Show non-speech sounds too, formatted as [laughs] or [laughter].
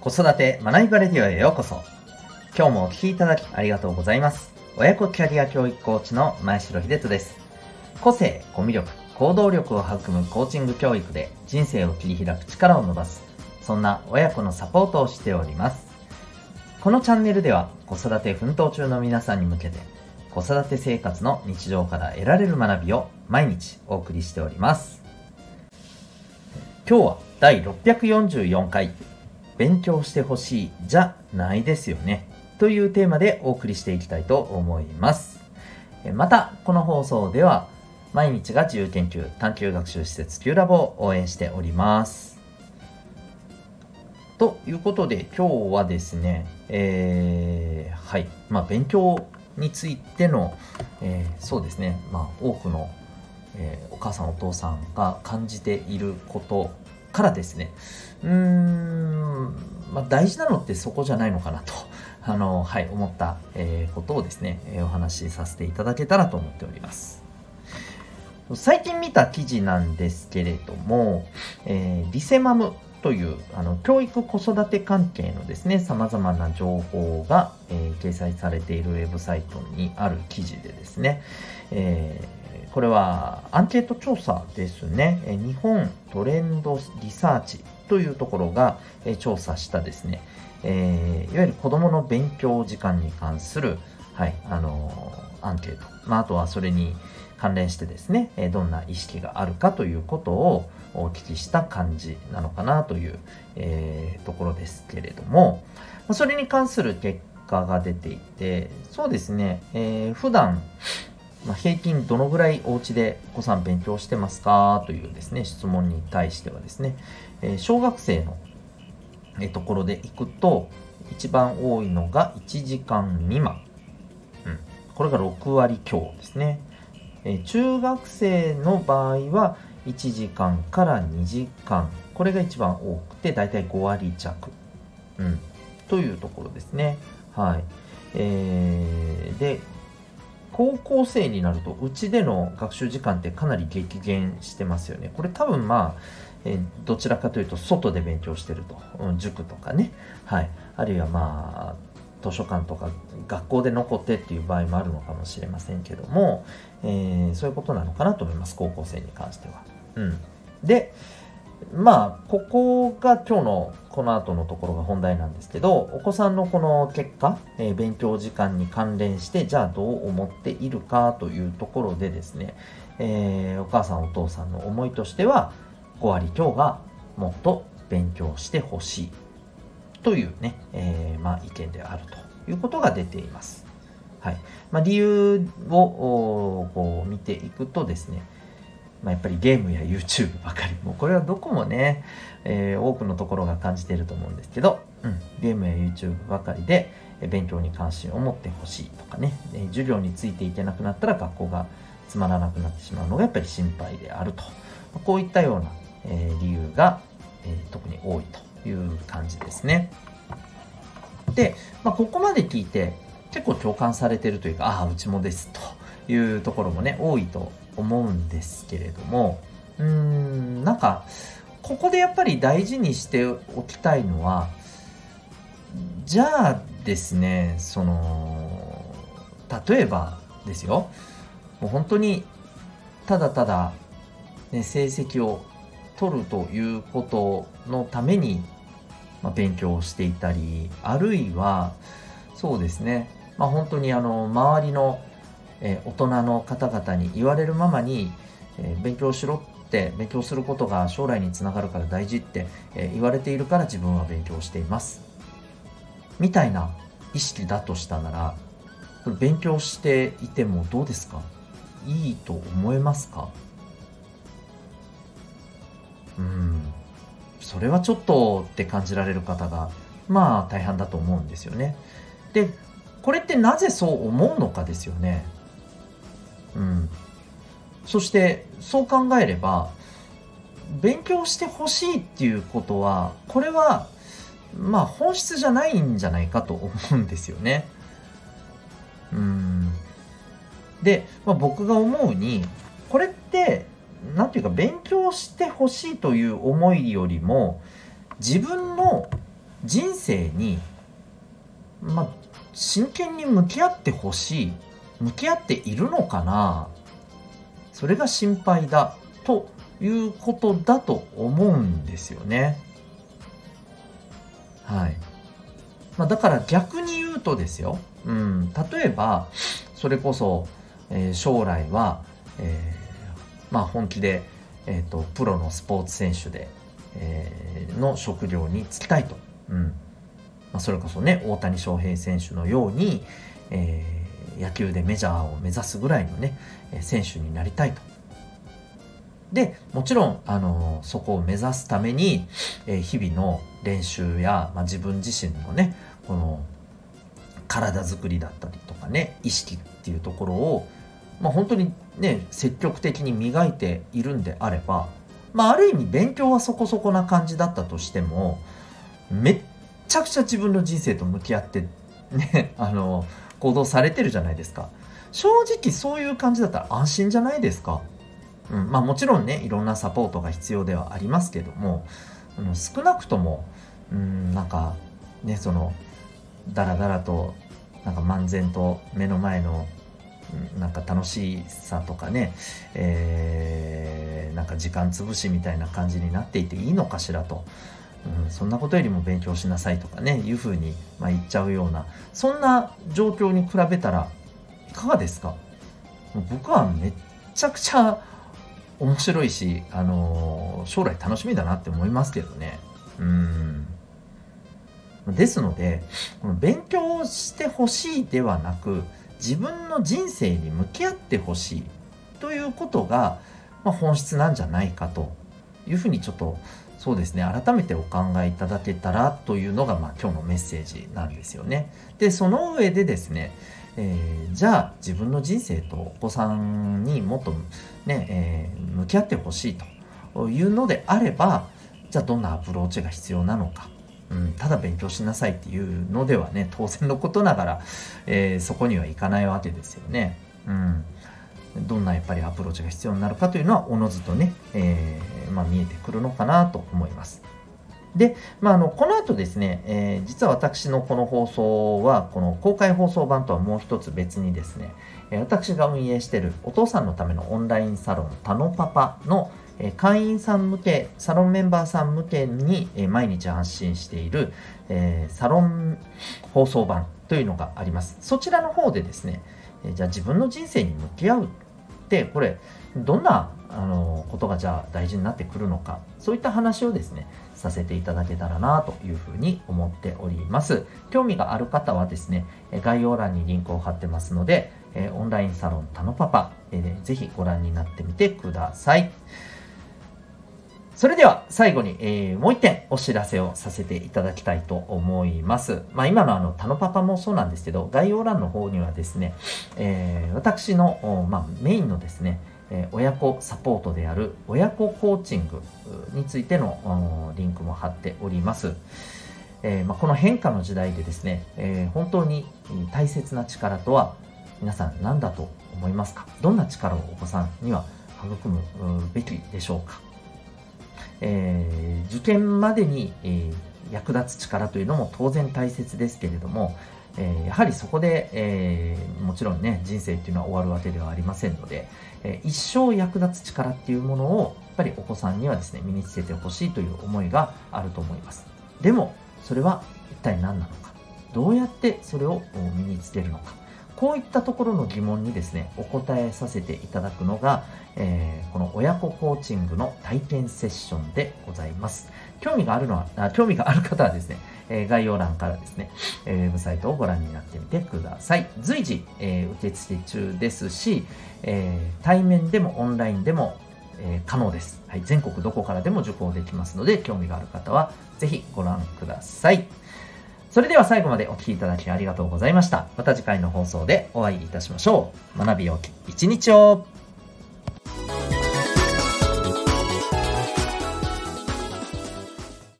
子育て学びバレディオへようこそ。今日もお聴きいただきありがとうございます。親子キャリア教育コーチの前城秀人です。個性、コミュ力、行動力を育むコーチング教育で人生を切り開く力を伸ばす、そんな親子のサポートをしております。このチャンネルでは子育て奮闘中の皆さんに向けて子育て生活の日常から得られる学びを毎日お送りしております。今日は第644回勉強してほしいじゃないですよねというテーマでお送りしていきたいと思います。またこの放送では毎日が自由研究探究学習施設 Q ラボを応援しております。ということで今日はですね、えーはい、まあ、勉強についての、えーそうですね、まあ、多くの、えーお母さんお父さんが感じていることからですね。うーん、まあ、大事なのってそこじゃないのかなと。[laughs] あの、はい、思った、えーことをですね、えーお話しさせていただけたらと思っております。最近見た記事なんですけれども、えーリセマム。というあの教育子育て関係のですねさまざまな情報が、えー掲載されているウェブサイトにある記事でですね、えーこれはアンケート調査ですね、え日本トレンドリサーチというところが、え調査したですね、えーいわゆる子どもの勉強時間に関する、はいあのアンケート、まあ、あとはそれに関連してですね、えどんな意識があるかということをお聞きした感じなのかなという、えーところですけれども、それに関する結果が出ていて、そうですね、えー普段、まあ、平均どのぐらいお家でお子さん勉強してますかというですね、質問に対してはですね、えー小学生のえところでいくと、一番多いのが1時間未満。うん、これが6割強ですね。えー中学生の場合は1時間から2時間。これが一番多くて、だいたい5割弱。うん、というところですね。はい。えーで、高校生になると、うちでの学習時間ってかなり激減してますよね。これ多分まあ、えーどちらかというと外で勉強してると、うん塾とかね、はい、あるいはまあ図書館とか学校で残ってっていう場合もあるのかもしれませんけども、えーそういうことなのかなと思います高校生に関しては。うん、でまあここが今日のこの後のところが本題なんですけどお子さんのこの結果、えー勉強時間に関連してじゃあどう思っているかというところでですね、えーお母さんお父さんの思いとしては5割強がもっと勉強してほしいというね、えーまあ、意見であるということが出ています。はい。まあ、理由をこう見ていくとですね、まあ、やっぱりゲームや YouTube ばかり。もうこれはどこもね、えー多くのところが感じていると思うんですけど、うん、ゲームや YouTube ばかりで勉強に関心を持ってほしいとかね、えー授業についていけなくなったら学校がつまらなくなってしまうのがやっぱり心配であると。こういったような、えー理由が、え特に多いと。いう感じですね。で、まあ、ここまで聞いて結構共感されてるというかああうちもですというところもね多いと思うんですけれどもうーんなんかここでやっぱり大事にしておきたいのはじゃあですねその例えばですよもう本当にただただ、ね、成績を取るということのために、まあ、勉強をしていたりあるいはそうですね、まあ、本当にあの周りの、えー大人の方々に言われるままに、えー勉強しろって勉強することが将来につながるから大事って、えー言われているから自分は勉強しています。みたいな意識だとしたなら勉強していてもどうですか？いいと思えますか？うん。それはちょっとって感じられる方がまあ大半だと思うんですよね。でこれってなぜそう思うのかですよね。うん。そしてそう考えれば勉強してほしいっていうことはこれはまあ本質じゃないんじゃないかと思うんですよね。うん。で、まあ、僕が思うにこれってなんていうか勉強してほしいという思いよりも自分の人生にま真剣に向き合ってほしい向き合っているのかなそれが心配だということだと思うんですよね。はい。まあ、だから逆に言うとですよ、うん、例えばそれこそ、えー、将来は、えー、まあ、本気で、えーと、プロのスポーツ選手で、えー、の職業に就きたいと、うんまあ、それこそね大谷翔平選手のように、えー、野球でメジャーを目指すぐらいのね選手になりたいと。でもちろん、あのそこを目指すために、えー、日々の練習や、まあ、自分自身のねこの体づくりだったりとかね意識っていうところを、まあ、本当にね積極的に磨いているんであれば、まあ、ある意味勉強はそこそこな感じだったとしてもめっちゃくちゃ自分の人生と向き合ってね [laughs] あの行動されてるじゃないですか。正直そういう感じだったら安心じゃないですか、うん、まあもちろんねいろんなサポートが必要ではありますけどもあの少なくともうんなんかねそのだらだらとなんか漫然と目の前のなんか楽しさとかね、えー、なんか時間潰しみたいな感じになっていていいのかしらと、うん、そんなことよりも勉強しなさいとかねいうふうに、まあ、言っちゃうようなそんな状況に比べたらいかがですか？僕はめっちゃくちゃ面白いし、あのー、将来楽しみだなって思いますけどね。うん。ですので、この勉強してほしいではなく、自分の人生に向き合ってほしいということが、まあ、本質なんじゃないかというふうにちょっとそうですね改めてお考えいただけたらというのが、まあ、今日のメッセージなんですよね。でその上でですね、えー、じゃあ自分の人生とお子さんにもっとね、えー、向き合ってほしいというのであればじゃあどんなアプローチが必要なのかうん、ただ勉強しなさいっていうのではね当然のことながら、えー、そこにはいかないわけですよね。うん、どんなやっぱりアプローチが必要になるかというのはおのずとね、えー、まあ、見えてくるのかなと思います。で、まあ、あのこの後ですね、えー、実は私のこの放送はこの公開放送版とはもう一つ別にですね、私が運営しているお父さんのためのオンラインサロンタノパパのえ会員さん向け、サロンメンバーさん向けに、え毎日発信している、えサロン放送版というのがあります。そちらの方でですね、えじゃあ自分の人生に向き合うって、これ、どんなあのことがじゃあ大事になってくるのか、そういった話をですね、させていただけたらなというふうに思っております。興味がある方はですね、概要欄にリンクを貼ってますので、オンラインサロンタノパパ、ぜひご覧になってみてください。それでは最後に、えー、もう一点お知らせをさせていただきたいと思います。まあ、今のあの、タノパパもそうなんですけど、概要欄の方にはですね、えー、私の、まあ、メインのですね、え親子サポートである親子コーチングについてのリンクも貼っております。え、まあ、この変化の時代でですね、え、本当に大切な力とは皆さん何だと思いますか？どんな力をお子さんには育むべきでしょうか？えー、受験までに、えー、役立つ力というのも当然大切ですけれども、え、やはりそこで、え、もちろんね人生っていうのは終わるわけではありませんので、え、一生役立つ力っていうものをやっぱりお子さんにはですね身につけてほしいという思いがあると思います。でもそれは一体何なのか。どうやってそれを身につけるのか。こういったところの疑問にですね、お答えさせていただくのが、えー、この親子コーチングの体験セッションでございます。興味があるのは、あ興味がある方はですね、えー、概要欄からですね、えー、ウェブサイトをご覧になってみてください。随時、えー、受付中ですし、え対面でもオンラインでも、え可能です、はい。全国どこからでも受講できますので、興味がある方はぜひご覧ください。それでは最後までお聴きいただきありがとうございました。また次回の放送でお会いいたしましょう。学びをき一日を